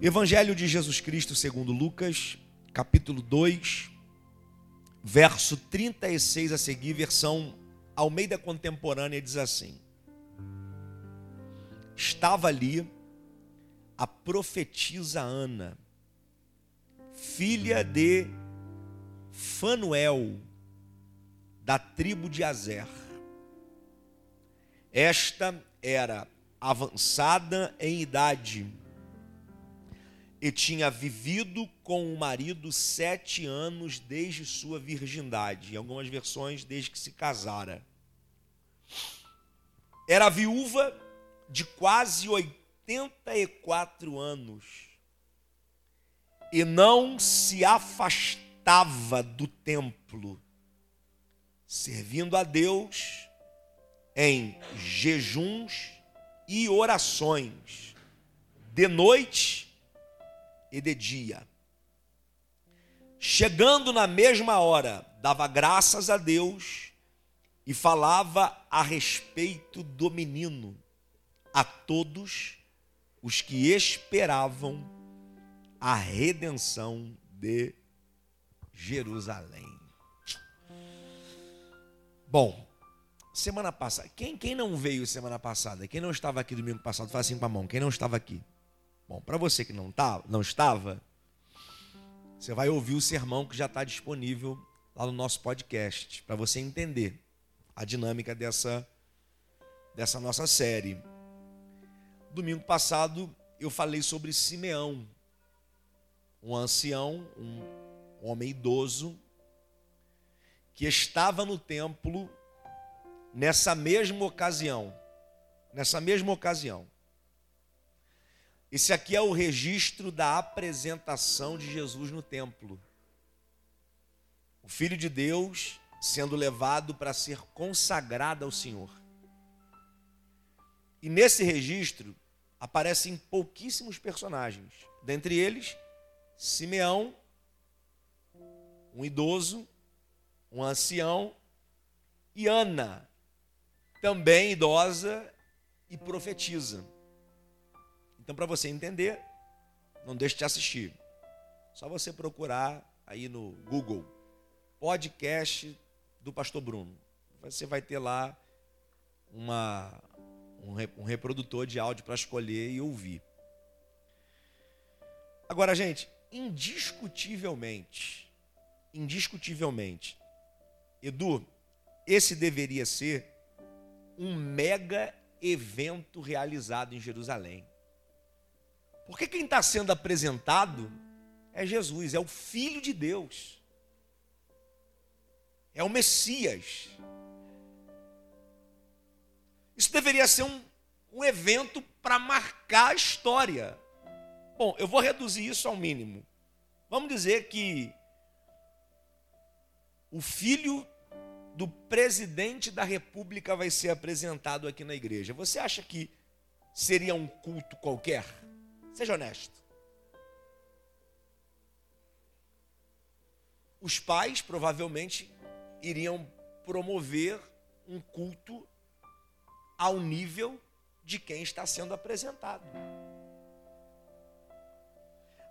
Evangelho de Jesus Cristo segundo Lucas, capítulo 2, verso 36 a seguir, versão Almeida Contemporânea diz assim: Estava ali a profetisa Ana, filha de Fanuel, da tribo de Azer. Esta era avançada em idade e tinha vivido com o marido sete anos desde sua virgindade, em algumas versões, desde que se casara. Era viúva de quase 84 anos e não se afastava do templo, servindo a Deus em jejuns e orações, de noite e de dia. Chegando na mesma hora, dava graças a Deus e falava a respeito do menino a todos os que esperavam a redenção de Jerusalém. Bom, semana passada, quem, quem não veio semana passada? Quem não estava aqui domingo passado? Faz assim para a mão. Quem não estava aqui? Bom, para você que não, tá, não estava, você vai ouvir o sermão que já está disponível lá no nosso podcast, para você entender a dinâmica dessa, dessa nossa série. Domingo passado eu falei sobre Simeão, um ancião, um homem idoso, que estava no templo nessa mesma ocasião. Nessa mesma ocasião. Esse aqui é o registro da apresentação de Jesus no templo. O Filho de Deus sendo levado para ser consagrado ao Senhor. E nesse registro aparecem pouquíssimos personagens, dentre eles Simeão, um idoso, um ancião, e Ana, também idosa e profetiza. Então, para você entender, não deixe de assistir. Só você procurar aí no Google podcast do Pastor Bruno. Você vai ter lá uma, um reprodutor de áudio para escolher e ouvir. Agora, gente, indiscutivelmente, indiscutivelmente, Edu, esse deveria ser um mega evento realizado em Jerusalém. Porque quem está sendo apresentado é Jesus, é o Filho de Deus, é o Messias. Isso deveria ser um, um evento para marcar a história. Bom, eu vou reduzir isso ao mínimo. Vamos dizer que o filho do presidente da república vai ser apresentado aqui na igreja. Você acha que seria um culto qualquer? Seja honesto. Os pais provavelmente iriam promover um culto ao nível de quem está sendo apresentado.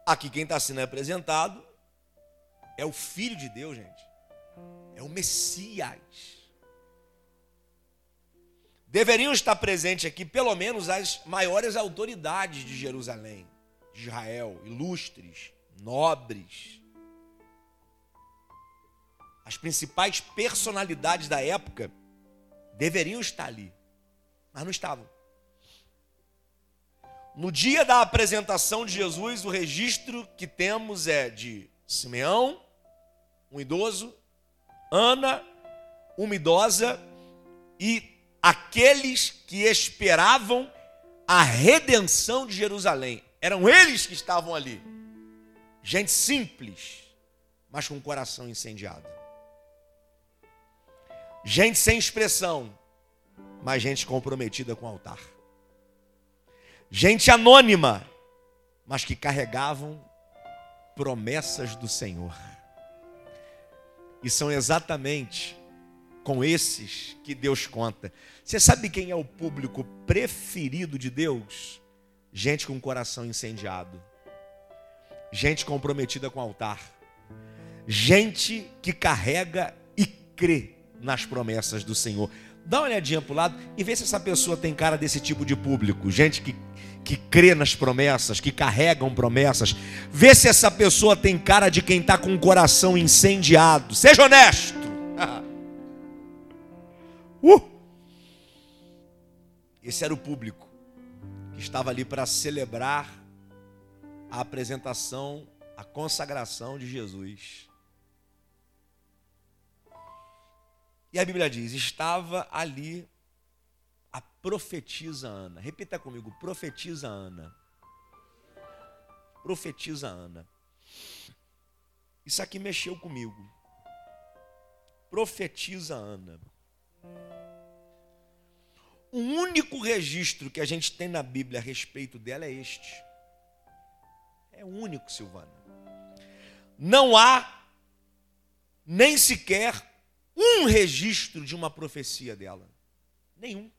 Aqui quem está sendo apresentado é o Filho de Deus, gente. É o Messias deveriam estar presentes aqui pelo menos as maiores autoridades de Jerusalém, de Israel, ilustres, nobres. As principais personalidades da época deveriam estar ali, mas não estavam. No dia da apresentação de Jesus, o registro que temos é de Simeão, um idoso, Ana, uma idosa e aqueles que esperavam a redenção de Jerusalém. Eram eles que estavam ali. Gente simples, mas com o coração incendiado. Gente sem expressão, mas gente comprometida com o altar. Gente anônima, mas que carregavam promessas do Senhor. E são exatamente com esses que Deus conta. Você sabe quem é o público preferido de Deus? Gente com coração incendiado. Gente comprometida com o altar. Gente que carrega e crê nas promessas do Senhor. Dá uma olhadinha para o lado e vê se essa pessoa tem cara desse tipo de público. Gente que, que crê nas promessas, que carregam promessas. Vê se essa pessoa tem cara de quem está com o coração incendiado. Seja honesto. Uh! Esse era o público que estava ali para celebrar a apresentação, a consagração de Jesus. E a Bíblia diz: estava ali a profetisa Ana. Repita comigo: profetiza Ana. Profetiza Ana. Isso aqui mexeu comigo. Profetiza Ana. O único registro que a gente tem na Bíblia a respeito dela é este. É o único, Silvana. Não há nem sequer um registro de uma profecia dela. Nenhum.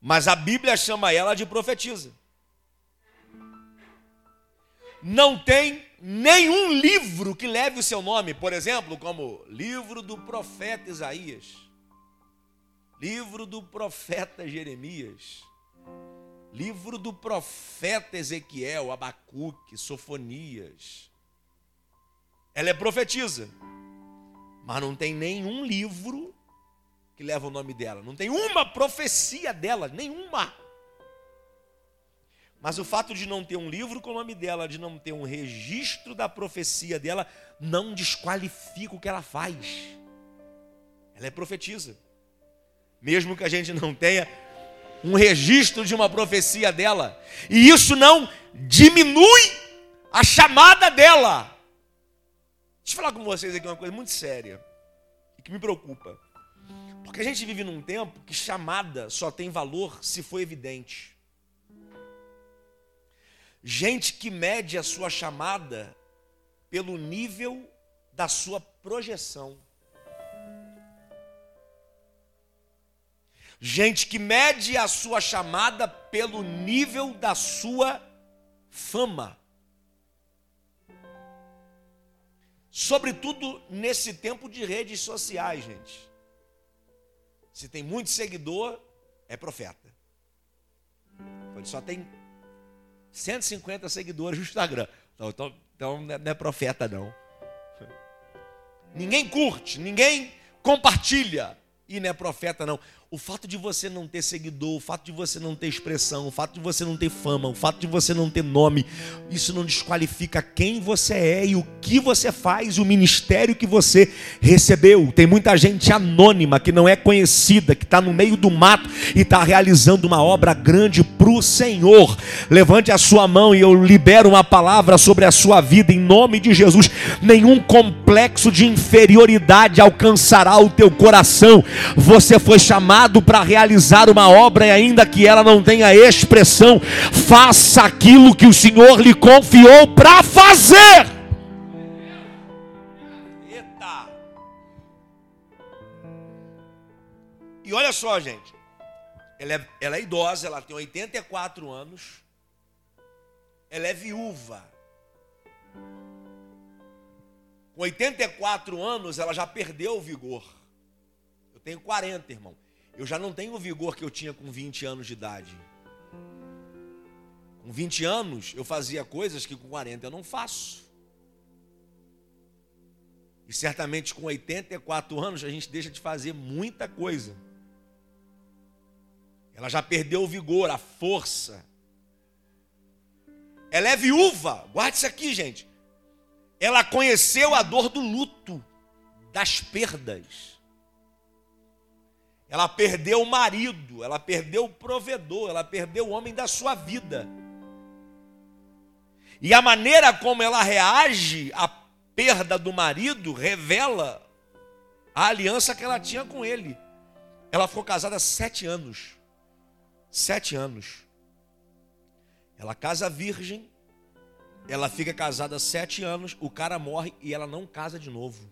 Mas a Bíblia chama ela de profetisa. Não tem nenhum livro que leve o seu nome, por exemplo, como livro do profeta Isaías, livro do profeta Jeremias, livro do profeta Ezequiel, Abacuque, Sofonias. Ela é profetisa mas não tem nenhum livro que leva o nome dela, não tem uma profecia dela, nenhuma. Mas o fato de não ter um livro com o nome dela, de não ter um registro da profecia dela, não desqualifica o que ela faz. Ela é profetisa. Mesmo que a gente não tenha um registro de uma profecia dela. E isso não diminui a chamada dela. Deixa eu falar com vocês aqui uma coisa muito séria e que me preocupa. Porque a gente vive num tempo que chamada só tem valor se for evidente. Gente que mede a sua chamada pelo nível da sua projeção. Gente que mede a sua chamada pelo nível da sua fama. Sobretudo nesse tempo de redes sociais, gente. Se tem muito seguidor, é profeta. Ele só tem 150 seguidores no Instagram. Então, então, então não é profeta, não. Ninguém curte, ninguém compartilha. E não é profeta, não. O fato de você não ter seguidor, o fato de você não ter expressão, o fato de você não ter fama, o fato de você não ter nome, isso não desqualifica quem você é e o que você faz, o ministério que você recebeu. Tem muita gente anônima que não é conhecida, que está no meio do mato e está realizando uma obra grande para o Senhor. Levante a sua mão e eu libero uma palavra sobre a sua vida em nome de Jesus. Nenhum complexo de inferioridade alcançará o teu coração. Você foi chamado chamado para realizar uma obra e ainda que ela não tenha expressão, faça aquilo que o Senhor lhe confiou para fazer. Eita! E olha só, gente. Ela é, ela é idosa, ela tem 84 anos. Ela é viúva. Com 84 anos, ela já perdeu o vigor. Eu tenho 40, irmão eu já não tenho o vigor que eu tinha com 20 anos de idade. Com 20 anos, eu fazia coisas que com 40 eu não faço. E certamente com 84 anos a gente deixa de fazer muita coisa. Ela já perdeu o vigor, a força. Ela é viúva, guarde isso aqui, gente. Ela conheceu a dor do luto, das perdas. Ela perdeu o marido, ela perdeu o provedor, ela perdeu o homem da sua vida. E a maneira como ela reage à perda do marido revela a aliança que ela tinha com ele. Ela ficou casada sete anos. Sete anos. Ela casa virgem, ela fica casada sete anos, o cara morre e ela não casa de novo.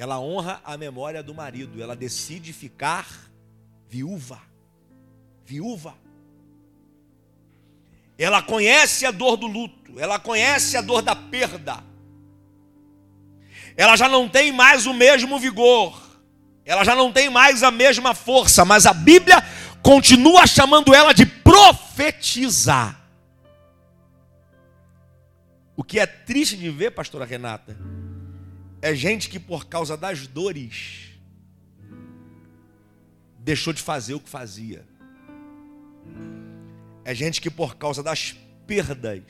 Ela honra a memória do marido, ela decide ficar viúva. Viúva. Ela conhece a dor do luto, ela conhece a dor da perda. Ela já não tem mais o mesmo vigor, ela já não tem mais a mesma força, mas a Bíblia continua chamando ela de profetizar. O que é triste de ver, pastora Renata, é gente que por causa das dores deixou de fazer o que fazia. É gente que por causa das perdas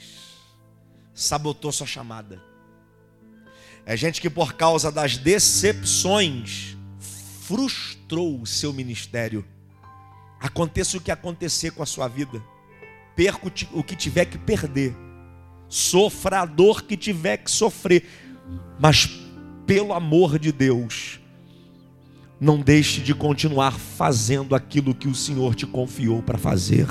sabotou sua chamada. É gente que por causa das decepções frustrou o seu ministério. Aconteça o que acontecer com a sua vida, perca o que tiver que perder, sofra a dor que tiver que sofrer, mas pelo amor de Deus, não deixe de continuar fazendo aquilo que o Senhor te confiou para fazer.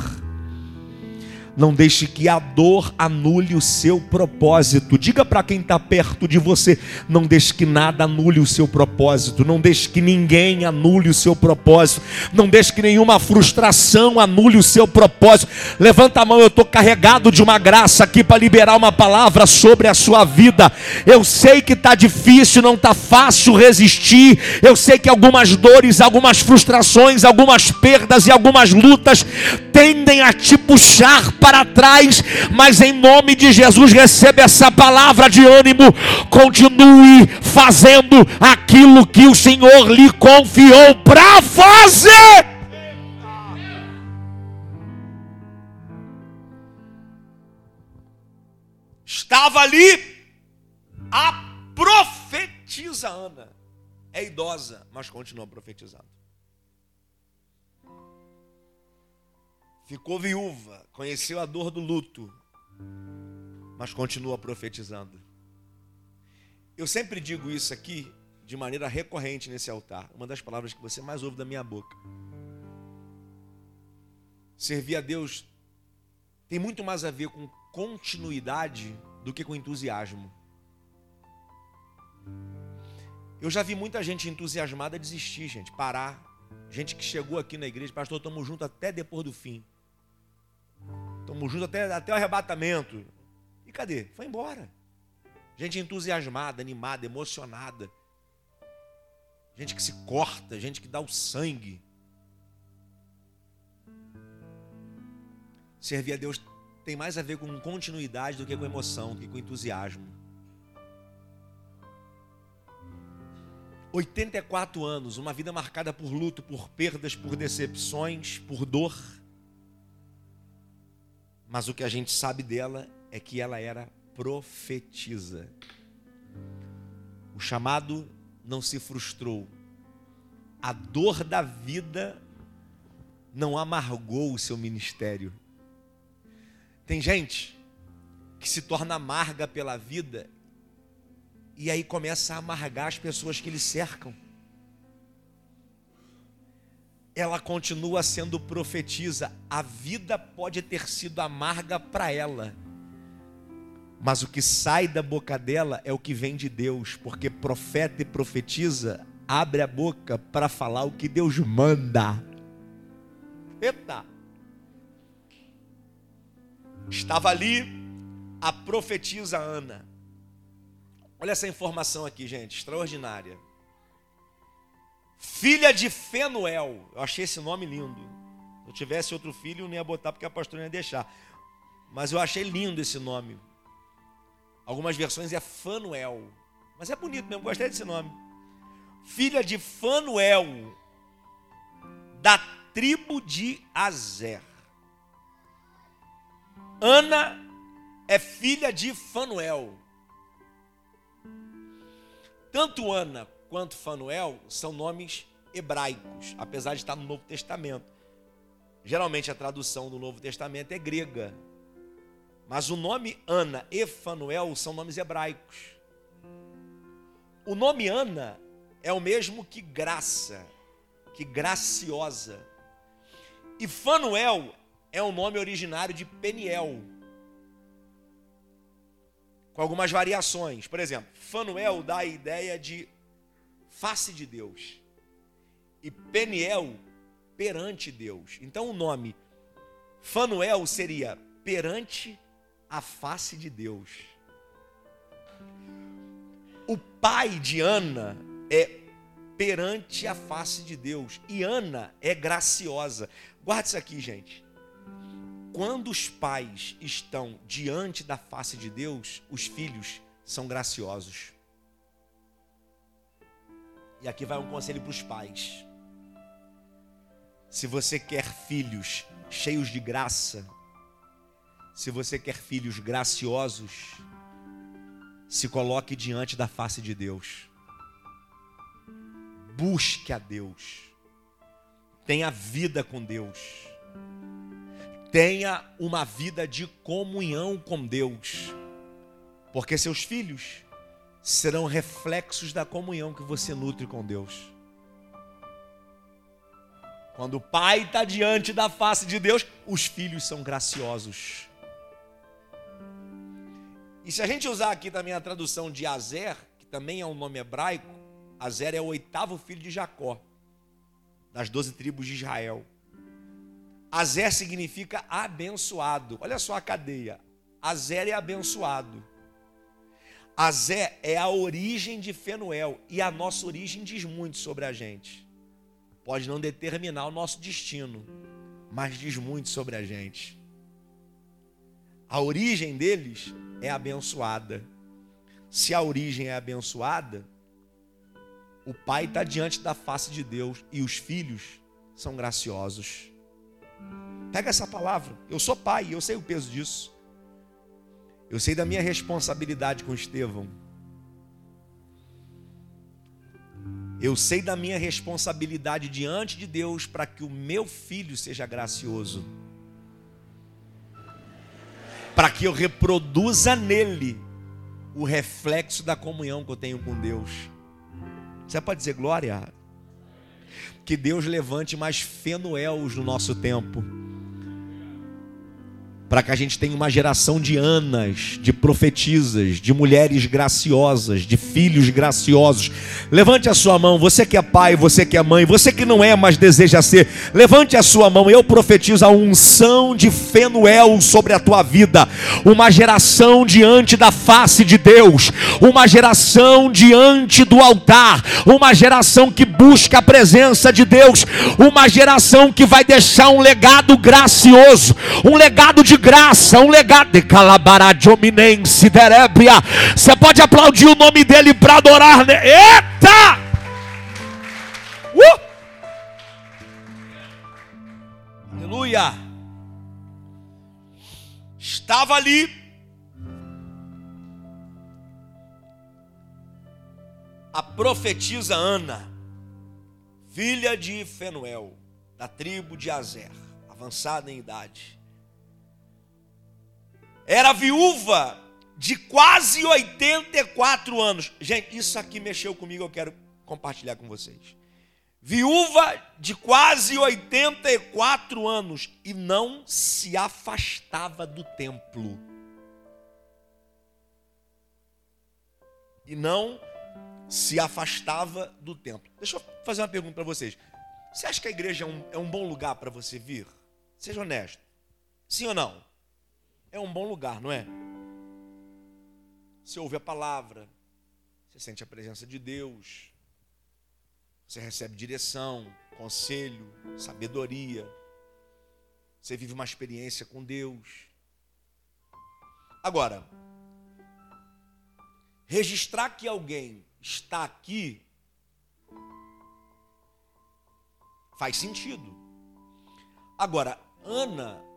Não deixe que a dor anule o seu propósito. Diga para quem está perto de você: não deixe que nada anule o seu propósito. Não deixe que ninguém anule o seu propósito. Não deixe que nenhuma frustração anule o seu propósito. Levanta a mão, eu estou carregado de uma graça aqui para liberar uma palavra sobre a sua vida. Eu sei que está difícil, não está fácil resistir. Eu sei que algumas dores, algumas frustrações, algumas perdas e algumas lutas tendem a te puxar para para trás, mas em nome de Jesus receba essa palavra de ânimo. Continue fazendo aquilo que o Senhor lhe confiou para fazer. Estava ali a profetiza Ana. É idosa, mas continua profetizando. Ficou viúva, conheceu a dor do luto, mas continua profetizando. Eu sempre digo isso aqui de maneira recorrente nesse altar, uma das palavras que você mais ouve da minha boca. Servir a Deus tem muito mais a ver com continuidade do que com entusiasmo. Eu já vi muita gente entusiasmada desistir, gente, parar. Gente que chegou aqui na igreja, pastor, estamos juntos até depois do fim. Estamos juntos até, até o arrebatamento. E cadê? Foi embora. Gente entusiasmada, animada, emocionada. Gente que se corta, gente que dá o sangue. Servir a Deus tem mais a ver com continuidade do que com emoção, do que com entusiasmo. 84 anos, uma vida marcada por luto, por perdas, por decepções, por dor. Mas o que a gente sabe dela é que ela era profetisa. O chamado não se frustrou. A dor da vida não amargou o seu ministério. Tem gente que se torna amarga pela vida e aí começa a amargar as pessoas que lhe cercam ela continua sendo profetisa. A vida pode ter sido amarga para ela, mas o que sai da boca dela é o que vem de Deus, porque profeta e profetiza abre a boca para falar o que Deus manda. Eita! Estava ali a profetisa Ana. Olha essa informação aqui, gente, extraordinária filha de Fenuel. Eu achei esse nome lindo. Se eu tivesse outro filho, eu não ia botar porque a pastora ia deixar. Mas eu achei lindo esse nome. Algumas versões é Fanuel. Mas é bonito mesmo, gostei desse nome. Filha de Fanuel, da tribo de Azer. Ana é filha de Fanuel. Tanto Ana quanto Fanuel são nomes hebraicos, apesar de estar no Novo Testamento. Geralmente a tradução do Novo Testamento é grega, mas o nome Ana e Fanuel são nomes hebraicos. O nome Ana é o mesmo que graça, que graciosa. E Fanuel é o nome originário de Peniel, com algumas variações. Por exemplo, Fanuel dá a ideia de face de Deus. E Peniel, perante Deus. Então o nome Fanuel seria perante a face de Deus. O pai de Ana é perante a face de Deus. E Ana é graciosa. Guarde isso aqui, gente. Quando os pais estão diante da face de Deus, os filhos são graciosos. E aqui vai um conselho para os pais. Se você quer filhos cheios de graça, se você quer filhos graciosos, se coloque diante da face de Deus. Busque a Deus. Tenha vida com Deus. Tenha uma vida de comunhão com Deus. Porque seus filhos serão reflexos da comunhão que você nutre com Deus. Quando o pai está diante da face de Deus, os filhos são graciosos. E se a gente usar aqui também a tradução de Azer, que também é um nome hebraico, Azer é o oitavo filho de Jacó, das doze tribos de Israel. Azer significa abençoado. Olha só a cadeia. Azer é abençoado. Azé é a origem de Fenuel e a nossa origem diz muito sobre a gente. Pode não determinar o nosso destino, mas diz muito sobre a gente. A origem deles é abençoada. Se a origem é abençoada, o pai está diante da face de Deus e os filhos são graciosos. Pega essa palavra. Eu sou pai, eu sei o peso disso. Eu sei da minha responsabilidade com Estevão. Eu sei da minha responsabilidade diante de Deus para que o meu filho seja gracioso. Para que eu reproduza nele o reflexo da comunhão que eu tenho com Deus. Você pode dizer glória? Que Deus levante mais Fenuels no nosso tempo para que a gente tenha uma geração de Anas, de profetisas, de mulheres graciosas, de filhos graciosos. Levante a sua mão, você que é pai, você que é mãe, você que não é, mas deseja ser. Levante a sua mão, eu profetizo a unção de Fenuel sobre a tua vida. Uma geração diante da face de Deus, uma geração diante do altar, uma geração que busca a presença de Deus, uma geração que vai deixar um legado gracioso, um legado de graça, um legado de calabará de ominense, derébria. Você pode aplaudir o nome dele para adorar. Né? Eita! Uh! Aleluia! Estava ali a profetisa Ana, filha de Fenuel, da tribo de Azer, avançada em idade era viúva de quase 84 anos. Gente, isso aqui mexeu comigo, eu quero compartilhar com vocês. Viúva de quase 84 anos e não se afastava do templo. E não se afastava do templo. Deixa eu fazer uma pergunta para vocês. Você acha que a igreja é um, é um bom lugar para você vir? Seja honesto. Sim ou não? É um bom lugar, não é? Você ouve a palavra, você sente a presença de Deus, você recebe direção, conselho, sabedoria, você vive uma experiência com Deus. Agora, registrar que alguém está aqui faz sentido. Agora, Ana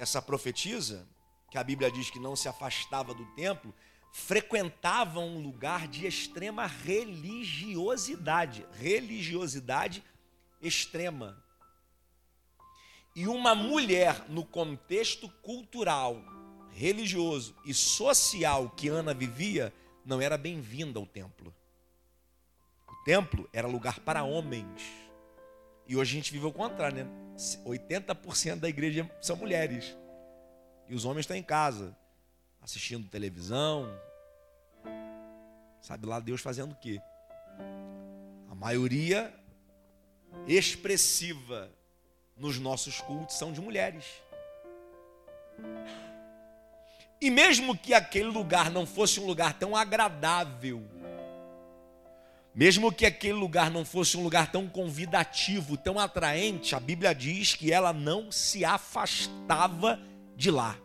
essa profetisa, que a Bíblia diz que não se afastava do templo, frequentava um lugar de extrema religiosidade, religiosidade extrema. E uma mulher no contexto cultural, religioso e social que Ana vivia, não era bem-vinda ao templo. O templo era lugar para homens. E hoje a gente vive o contrário, né? 80% da igreja são mulheres. E os homens estão em casa, assistindo televisão. Sabe lá Deus fazendo o quê? A maioria expressiva nos nossos cultos são de mulheres. E mesmo que aquele lugar não fosse um lugar tão agradável, mesmo que aquele lugar não fosse um lugar tão convidativo, tão atraente, a Bíblia diz que ela não se afastava de lá.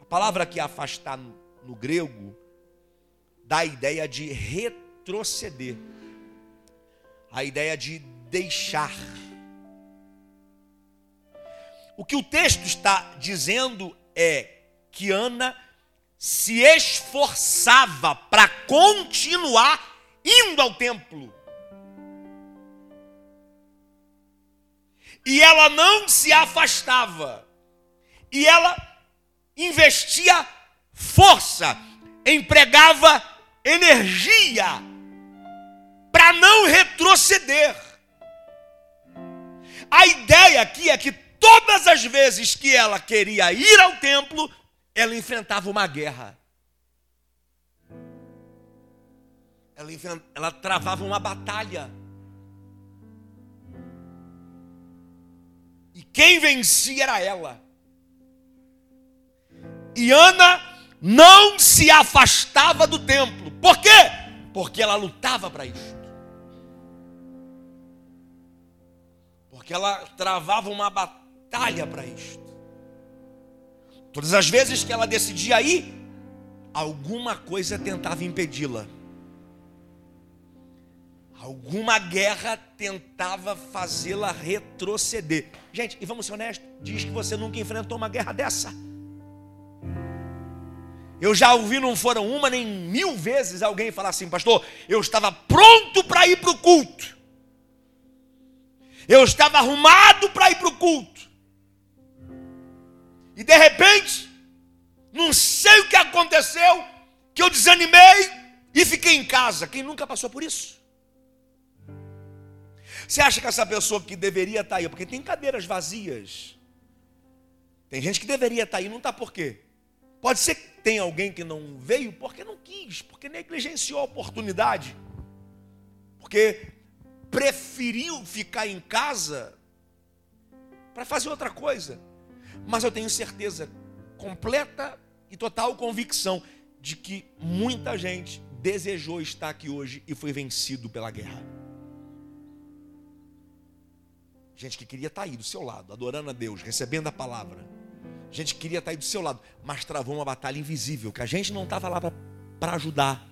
A palavra que afastar no grego dá a ideia de retroceder, a ideia de deixar. O que o texto está dizendo é que Ana se esforçava para continuar indo ao templo. E ela não se afastava. E ela investia força, empregava energia para não retroceder. A ideia aqui é que todas as vezes que ela queria ir ao templo, ela enfrentava uma guerra. Ela, ela travava uma batalha. E quem vencia era ela. E Ana não se afastava do templo. Por quê? Porque ela lutava para isso. Porque ela travava uma batalha para isto. Todas as vezes que ela decidia ir, alguma coisa tentava impedi-la. Alguma guerra tentava fazê-la retroceder. Gente, e vamos ser honestos, diz que você nunca enfrentou uma guerra dessa. Eu já ouvi, não foram uma nem mil vezes alguém falar assim, pastor, eu estava pronto para ir para o culto. Eu estava arrumado para ir para o culto. E de repente, não sei o que aconteceu, que eu desanimei e fiquei em casa. Quem nunca passou por isso? Você acha que essa pessoa que deveria estar aí, porque tem cadeiras vazias, tem gente que deveria estar aí, não está por quê? Pode ser que tenha alguém que não veio porque não quis, porque negligenciou a oportunidade, porque preferiu ficar em casa para fazer outra coisa. Mas eu tenho certeza, completa e total convicção, de que muita gente desejou estar aqui hoje e foi vencido pela guerra. Gente que queria estar tá aí do seu lado, adorando a Deus, recebendo a palavra. Gente que queria estar tá aí do seu lado, mas travou uma batalha invisível, que a gente não estava lá para ajudar.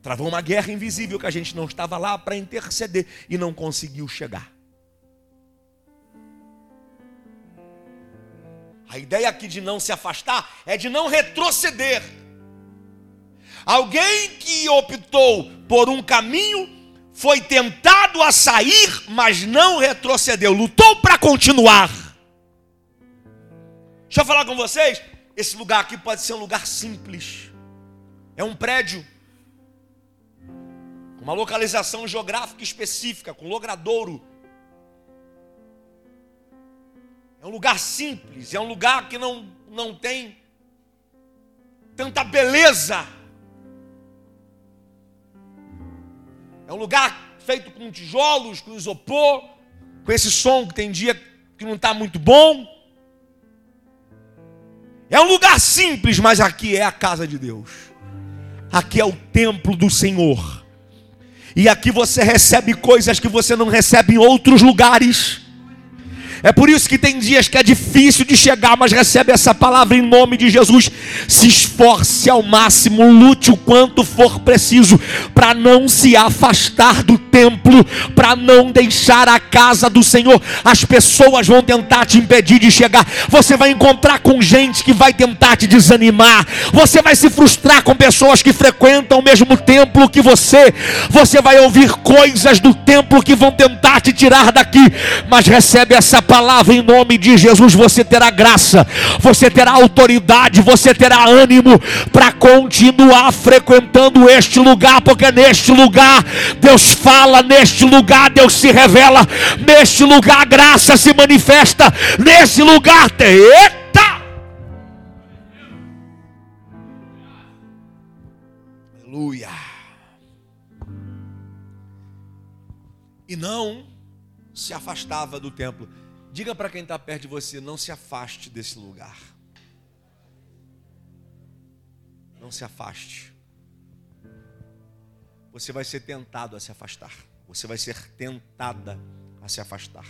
Travou uma guerra invisível que a gente não estava lá para interceder e não conseguiu chegar. A ideia aqui de não se afastar é de não retroceder. Alguém que optou por um caminho foi tentado a sair, mas não retrocedeu, lutou para continuar. Deixa eu falar com vocês, esse lugar aqui pode ser um lugar simples. É um prédio uma localização geográfica específica, com logradouro. É um lugar simples, é um lugar que não, não tem tanta beleza É um lugar feito com tijolos, com isopor, com esse som que tem dia que não está muito bom. É um lugar simples, mas aqui é a casa de Deus. Aqui é o templo do Senhor. E aqui você recebe coisas que você não recebe em outros lugares. É por isso que tem dias que é difícil de chegar, mas recebe essa palavra em nome de Jesus. Se esforce ao máximo, lute o quanto for preciso, para não se afastar do templo, para não deixar a casa do Senhor. As pessoas vão tentar te impedir de chegar. Você vai encontrar com gente que vai tentar te desanimar. Você vai se frustrar com pessoas que frequentam o mesmo templo que você. Você vai ouvir coisas do templo que vão tentar te tirar daqui, mas recebe essa palavra palavra em nome de Jesus, você terá graça, você terá autoridade, você terá ânimo para continuar frequentando este lugar, porque neste lugar Deus fala, neste lugar Deus se revela, neste lugar a graça se manifesta, nesse lugar tem. Eita! Aleluia. E não se afastava do templo. Diga para quem está perto de você: não se afaste desse lugar. Não se afaste. Você vai ser tentado a se afastar. Você vai ser tentada a se afastar.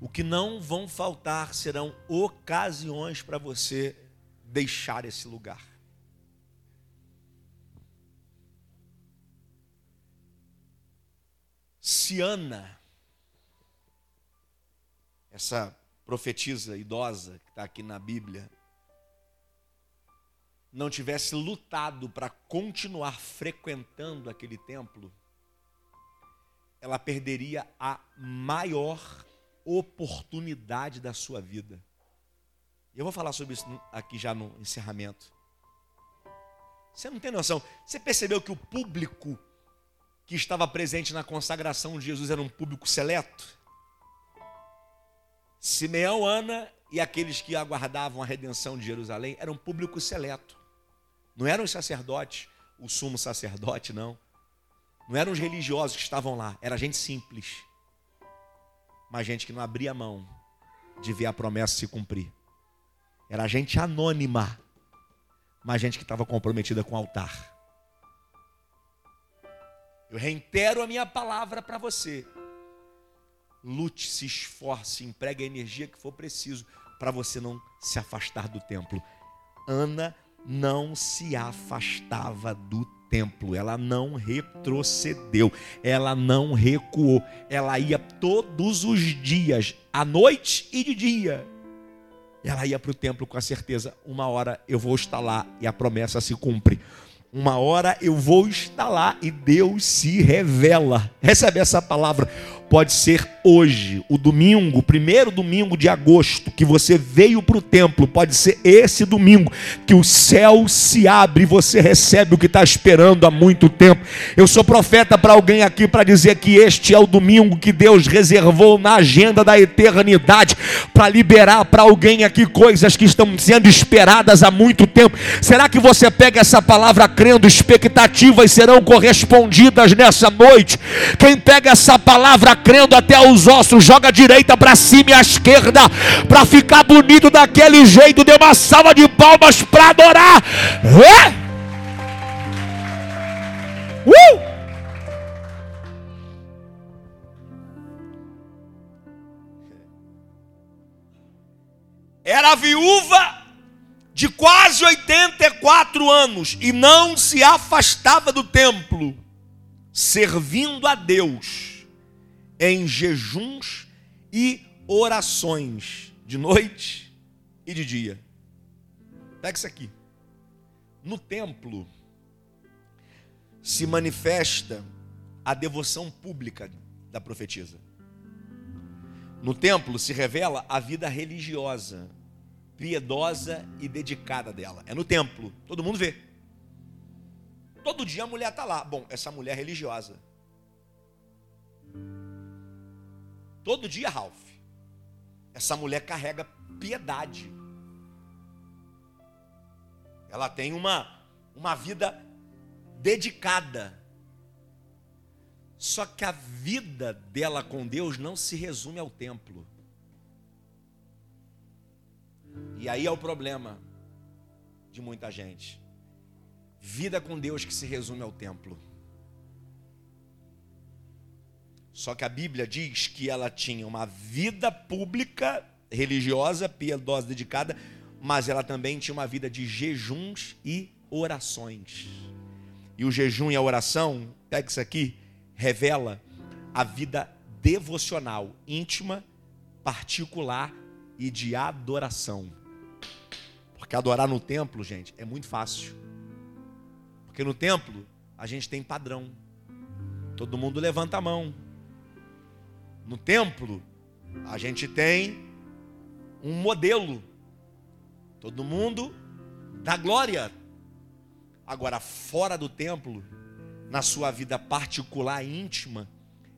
O que não vão faltar serão ocasiões para você deixar esse lugar. Se Ana, essa profetisa idosa que está aqui na Bíblia, não tivesse lutado para continuar frequentando aquele templo, ela perderia a maior oportunidade da sua vida. Eu vou falar sobre isso aqui já no encerramento. Você não tem noção. Você percebeu que o público que estava presente na consagração de Jesus era um público seleto? Simeão, Ana e aqueles que aguardavam a redenção de Jerusalém eram um público seleto. Não eram os sacerdotes, o sumo sacerdote, não. Não eram os religiosos que estavam lá, era gente simples. Mas gente que não abria mão de ver a promessa se cumprir. Era gente anônima, mas gente que estava comprometida com o altar. Eu reitero a minha palavra para você. Lute, se esforce, empregue a energia que for preciso para você não se afastar do templo. Ana não se afastava do templo, ela não retrocedeu, ela não recuou, ela ia todos os dias, à noite e de dia. Ela ia para o templo com a certeza: uma hora eu vou estar lá e a promessa se cumpre. Uma hora eu vou estar lá e Deus se revela. Recebe essa palavra pode ser hoje, o domingo, o primeiro domingo de agosto, que você veio para o templo, pode ser esse domingo, que o céu se abre e você recebe o que está esperando há muito tempo. Eu sou profeta para alguém aqui para dizer que este é o domingo que Deus reservou na agenda da eternidade, para liberar para alguém aqui coisas que estão sendo esperadas há muito tempo. Será que você pega essa palavra crendo, expectativas serão correspondidas nessa noite? Quem pega essa palavra crendo até os ossos, joga a direita para cima e a esquerda, para ficar bonito daquele jeito, dê uma salva de palmas para adorar. É? Uh! Era viúva de quase 84 anos e não se afastava do templo, servindo a Deus em jejuns e orações, de noite e de dia. Pega isso aqui. No templo se manifesta a devoção pública da profetisa. No templo se revela a vida religiosa, piedosa e dedicada dela. É no templo, todo mundo vê. Todo dia a mulher está lá. Bom, essa mulher é religiosa. Todo dia, Ralph. Essa mulher carrega piedade. Ela tem uma, uma vida dedicada. Só que a vida dela com Deus não se resume ao templo. E aí é o problema de muita gente. Vida com Deus que se resume ao templo. Só que a Bíblia diz que ela tinha uma vida pública, religiosa, piedosa, dedicada, mas ela também tinha uma vida de jejuns e orações. E o jejum e a oração, pega isso aqui, revela a vida devocional, íntima, particular e de adoração. Porque adorar no templo, gente, é muito fácil. Porque no templo a gente tem padrão. Todo mundo levanta a mão, no templo, a gente tem um modelo. Todo mundo dá glória. Agora, fora do templo, na sua vida particular e íntima,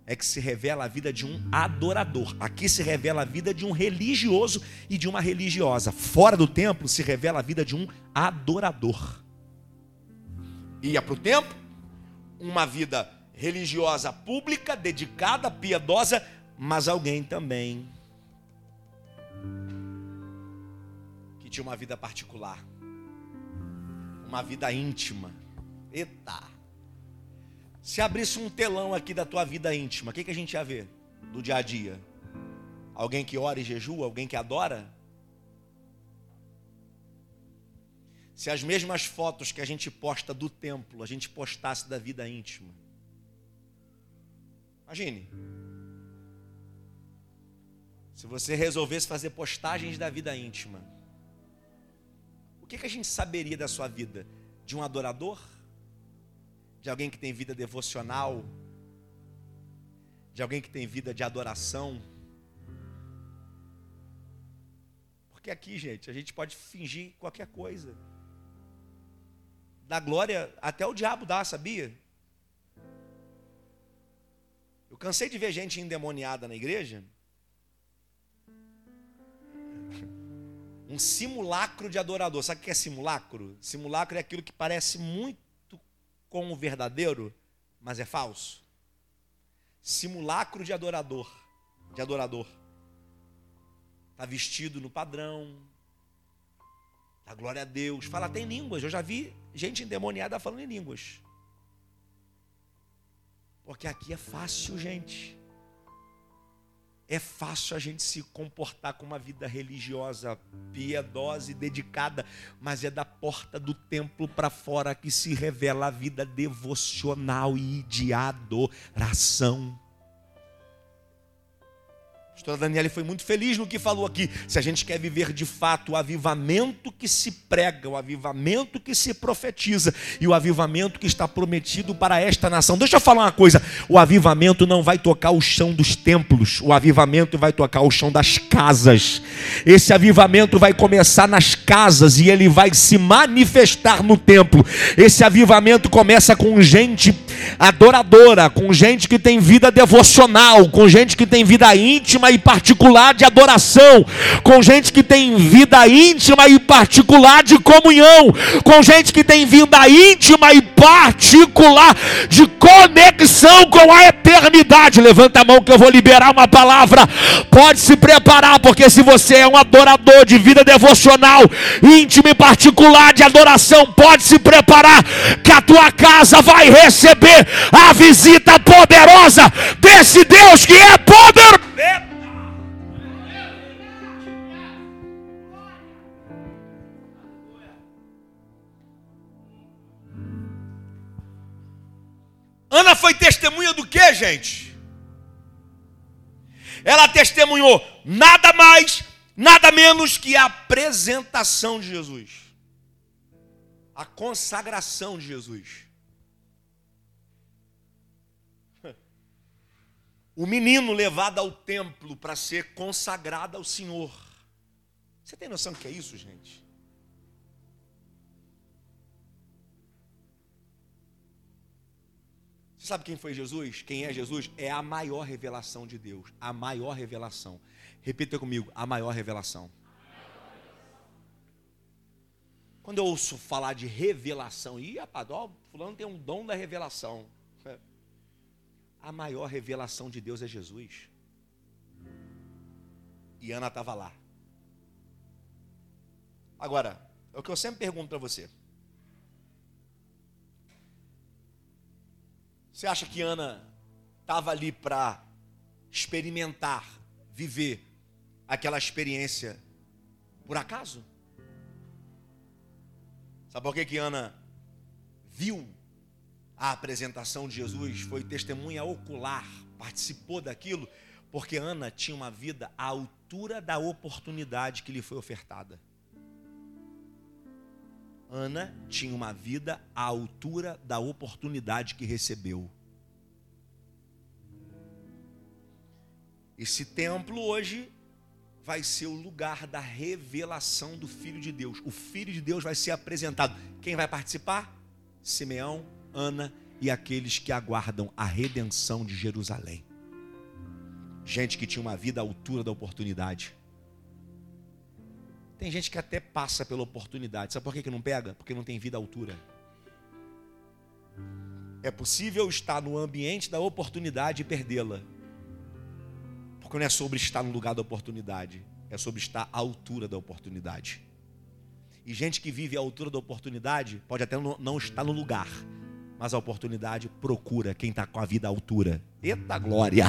é que se revela a vida de um adorador. Aqui se revela a vida de um religioso e de uma religiosa. Fora do templo se revela a vida de um adorador. Ia para o templo, uma vida religiosa pública, dedicada, piedosa, mas alguém também que tinha uma vida particular, uma vida íntima. Eita! Se abrisse um telão aqui da tua vida íntima, o que, que a gente ia ver do dia a dia? Alguém que ora e jejua? Alguém que adora? Se as mesmas fotos que a gente posta do templo, a gente postasse da vida íntima. Imagine. Se você resolvesse fazer postagens da vida íntima, o que, que a gente saberia da sua vida? De um adorador? De alguém que tem vida devocional? De alguém que tem vida de adoração? Porque aqui, gente, a gente pode fingir qualquer coisa. Da glória, até o diabo dá, sabia? Eu cansei de ver gente endemoniada na igreja. Um simulacro de adorador. Sabe o que é simulacro? Simulacro é aquilo que parece muito com o verdadeiro, mas é falso. Simulacro de adorador, de adorador. Está vestido no padrão. A glória a Deus. Fala até em línguas. Eu já vi gente endemoniada falando em línguas. Porque aqui é fácil, gente. É fácil a gente se comportar com uma vida religiosa, piedosa e dedicada, mas é da porta do templo para fora que se revela a vida devocional e de adoração pastora Daniela foi muito feliz no que falou aqui. Se a gente quer viver de fato o avivamento que se prega, o avivamento que se profetiza e o avivamento que está prometido para esta nação. Deixa eu falar uma coisa: o avivamento não vai tocar o chão dos templos, o avivamento vai tocar o chão das casas. Esse avivamento vai começar nas casas e ele vai se manifestar no templo. Esse avivamento começa com gente adoradora, com gente que tem vida devocional, com gente que tem vida íntima e particular de adoração, com gente que tem vida íntima e particular de comunhão, com gente que tem vida íntima e particular de conexão com a eternidade. Levanta a mão que eu vou liberar uma palavra. Pode se preparar, porque se você é um adorador de vida devocional, íntima e particular de adoração, pode se preparar que a tua casa vai receber a visita poderosa desse Deus que é poderoso. Ana foi testemunha do que, gente? Ela testemunhou nada mais, nada menos que a apresentação de Jesus, a consagração de Jesus. O menino levado ao templo para ser consagrado ao Senhor. Você tem noção do que é isso, gente? Sabe quem foi Jesus? Quem é Jesus? É a maior revelação de Deus. A maior revelação. Repita comigo: a maior revelação. Quando eu ouço falar de revelação, e rapaz, ó, fulano tem um dom da revelação. A maior revelação de Deus é Jesus. E Ana estava lá. Agora, é o que eu sempre pergunto para você. Você acha que Ana estava ali para experimentar, viver aquela experiência por acaso? Sabe por que, que Ana viu a apresentação de Jesus? Foi testemunha ocular, participou daquilo, porque Ana tinha uma vida à altura da oportunidade que lhe foi ofertada. Ana tinha uma vida à altura da oportunidade que recebeu. Esse templo hoje vai ser o lugar da revelação do Filho de Deus. O Filho de Deus vai ser apresentado. Quem vai participar? Simeão, Ana e aqueles que aguardam a redenção de Jerusalém. Gente que tinha uma vida à altura da oportunidade. Tem gente que até passa pela oportunidade. Sabe por que, que não pega? Porque não tem vida à altura. É possível estar no ambiente da oportunidade e perdê-la. Porque não é sobre estar no lugar da oportunidade, é sobre estar à altura da oportunidade. E gente que vive à altura da oportunidade pode até não estar no lugar, mas a oportunidade procura quem está com a vida à altura. Eita glória!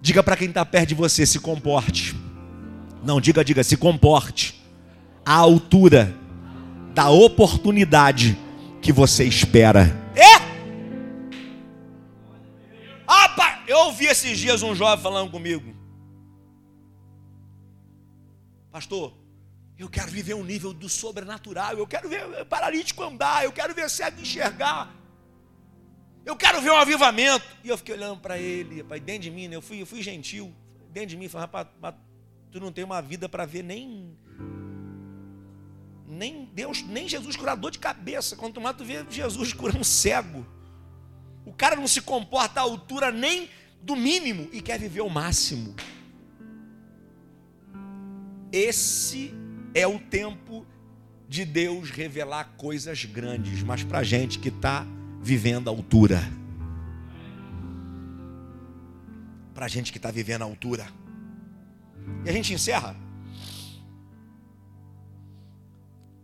Diga para quem está perto de você: se comporte. Não, diga, diga, se comporte. À altura da oportunidade que você espera. É! Ah, eu ouvi esses dias um jovem falando comigo. Pastor, eu quero viver um nível do sobrenatural. Eu quero ver paralítico andar. Eu quero ver cego enxergar. Eu quero ver um avivamento. E eu fiquei olhando para ele, rapaz, dentro de mim, né? eu, fui, eu fui gentil. Dentro de mim, falei, rapaz, tu não tem uma vida para ver nem. Nem Deus, nem Jesus curador de cabeça. Quanto mais tu vê Jesus curando um cego. O cara não se comporta à altura nem do mínimo e quer viver o máximo. Esse é o tempo de Deus revelar coisas grandes, mas para gente que está vivendo a altura. Para gente que está vivendo a altura. E a gente encerra.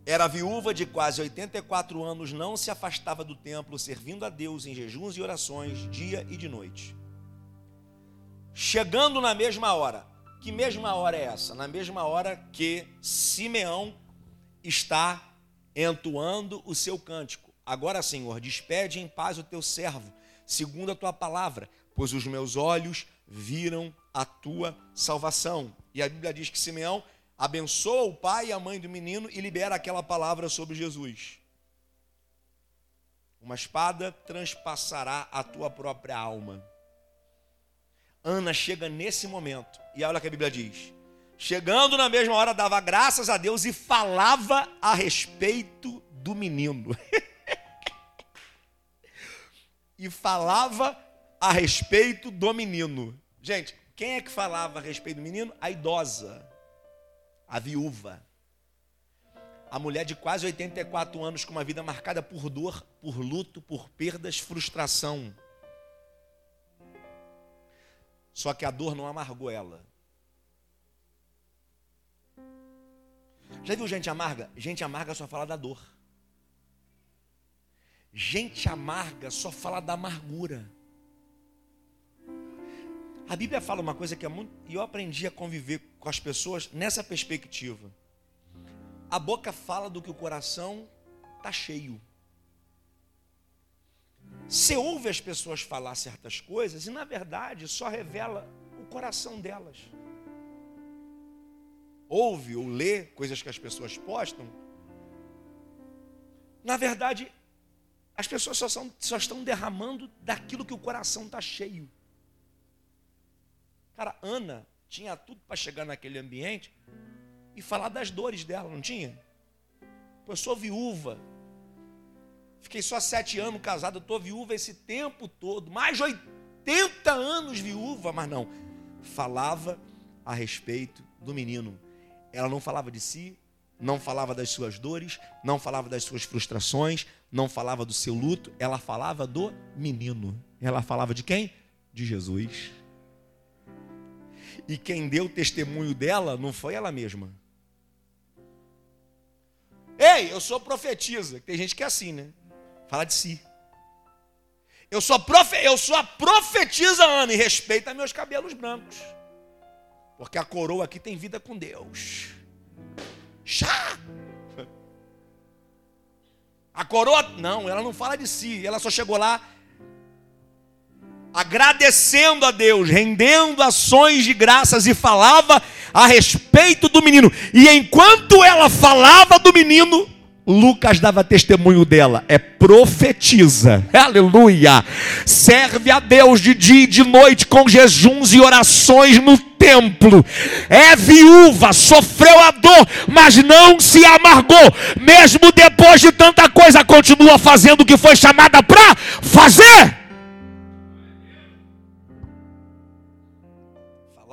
Era viúva de quase 84 anos, não se afastava do templo, servindo a Deus em jejuns e orações, dia e de noite. Chegando na mesma hora, que mesma hora é essa? Na mesma hora que Simeão está entoando o seu cântico. Agora, Senhor, despede em paz o teu servo, segundo a tua palavra, pois os meus olhos viram a tua salvação. E a Bíblia diz que Simeão abençoa o pai e a mãe do menino e libera aquela palavra sobre Jesus. Uma espada transpassará a tua própria alma. Ana chega nesse momento, e olha o que a Bíblia diz: chegando na mesma hora, dava graças a Deus e falava a respeito do menino. e falava a respeito do menino. Gente, quem é que falava a respeito do menino? A idosa, a viúva. A mulher de quase 84 anos com uma vida marcada por dor, por luto, por perdas, frustração. Só que a dor não amargou ela. Já viu gente amarga? Gente amarga só fala da dor. Gente amarga só fala da amargura. A Bíblia fala uma coisa que é muito. E eu aprendi a conviver com as pessoas nessa perspectiva. A boca fala do que o coração está cheio. Você ouve as pessoas falar certas coisas e, na verdade, só revela o coração delas. Ouve ou lê coisas que as pessoas postam. Na verdade, as pessoas só, são, só estão derramando daquilo que o coração está cheio. Cara, Ana tinha tudo para chegar naquele ambiente e falar das dores dela, não tinha? Eu sou viúva, Fiquei só sete anos casado, estou viúva esse tempo todo, mais de 80 anos viúva, mas não. Falava a respeito do menino. Ela não falava de si, não falava das suas dores, não falava das suas frustrações, não falava do seu luto, ela falava do menino. Ela falava de quem? De Jesus. E quem deu testemunho dela não foi ela mesma. Ei, eu sou profetisa. Tem gente que é assim, né? Fala de si. Eu sou, profe, eu sou a profetisa Ana e respeita meus cabelos brancos. Porque a coroa aqui tem vida com Deus. Chá! A coroa, não, ela não fala de si, ela só chegou lá agradecendo a Deus, rendendo ações de graças e falava a respeito do menino. E enquanto ela falava do menino, Lucas dava testemunho dela, é profetiza, aleluia, serve a Deus de dia e de noite com jejuns e orações no templo, é viúva, sofreu a dor, mas não se amargou, mesmo depois de tanta coisa, continua fazendo o que foi chamada para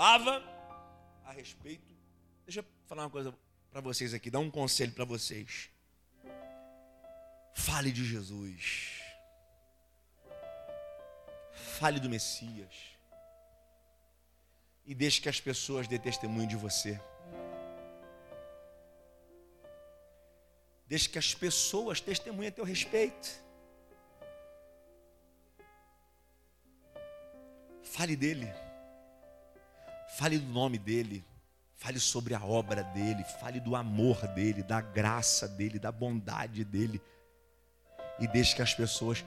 Falava a respeito, deixa eu falar uma coisa para vocês aqui, dar um conselho para vocês. Fale de Jesus. Fale do Messias. E deixe que as pessoas dê testemunho de você. Deixe que as pessoas testemunhem a teu respeito. Fale dele. Fale do nome dele. Fale sobre a obra dele. Fale do amor dele, da graça dele, da bondade dele. E deixe que as pessoas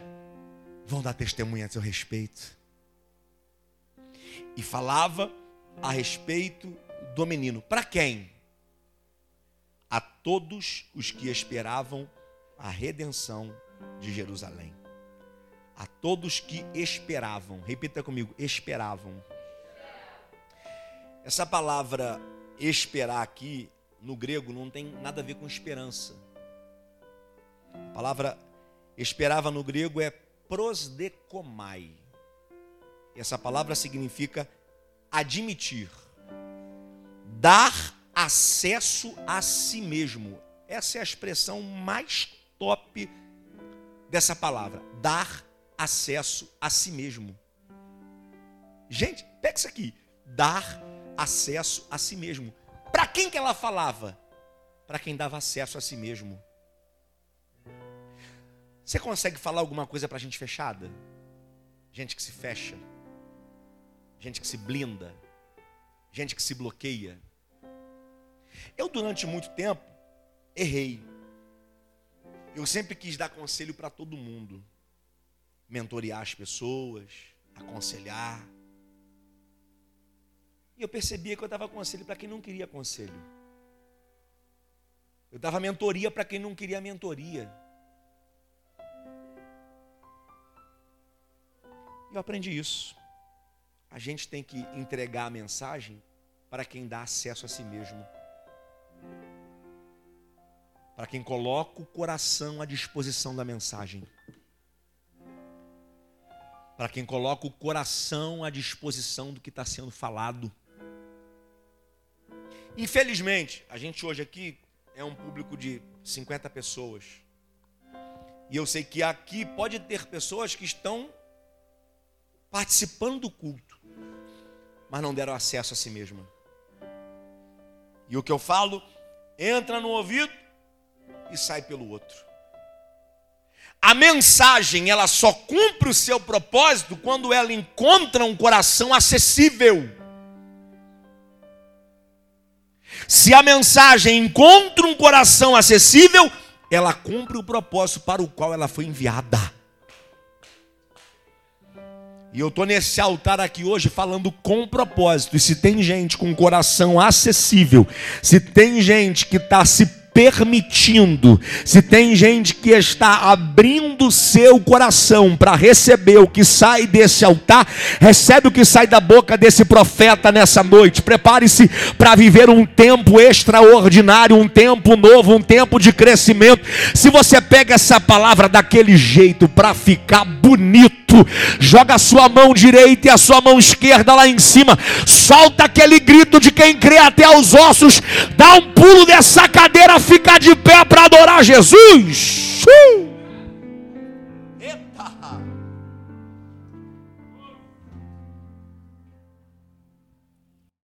vão dar testemunha a seu respeito. E falava a respeito do menino. Para quem? A todos os que esperavam a redenção de Jerusalém a todos que esperavam. Repita comigo: esperavam. Essa palavra esperar aqui no grego não tem nada a ver com esperança. A palavra esperava no grego é prosdekomai. Essa palavra significa admitir, dar acesso a si mesmo. Essa é a expressão mais top dessa palavra, dar acesso a si mesmo. Gente, pega isso aqui. Dar acesso a si mesmo. Para quem que ela falava? Para quem dava acesso a si mesmo. Você consegue falar alguma coisa para gente fechada? Gente que se fecha. Gente que se blinda. Gente que se bloqueia. Eu, durante muito tempo, errei. Eu sempre quis dar conselho para todo mundo mentorear as pessoas, aconselhar. E eu percebia que eu dava conselho para quem não queria conselho. Eu dava mentoria para quem não queria mentoria. E eu aprendi isso. A gente tem que entregar a mensagem para quem dá acesso a si mesmo. Para quem coloca o coração à disposição da mensagem para quem coloca o coração à disposição do que está sendo falado. Infelizmente, a gente hoje aqui é um público de 50 pessoas. E eu sei que aqui pode ter pessoas que estão participando do culto, mas não deram acesso a si mesma. E o que eu falo entra no ouvido e sai pelo outro. A mensagem, ela só cumpre o seu propósito quando ela encontra um coração acessível. Se a mensagem encontra um coração acessível, ela cumpre o propósito para o qual ela foi enviada. E eu estou nesse altar aqui hoje falando com propósito. E se tem gente com um coração acessível, se tem gente que está se permitindo, se tem gente que está abrindo seu coração para receber o que sai desse altar, recebe o que sai da boca desse profeta nessa noite. Prepare-se para viver um tempo extraordinário, um tempo novo, um tempo de crescimento. Se você pega essa palavra daquele jeito para ficar bonito, joga a sua mão direita e a sua mão esquerda lá em cima, solta aquele grito de quem crê até os ossos, dá um pulo dessa cadeira ficar de pé para adorar Jesus. Uh!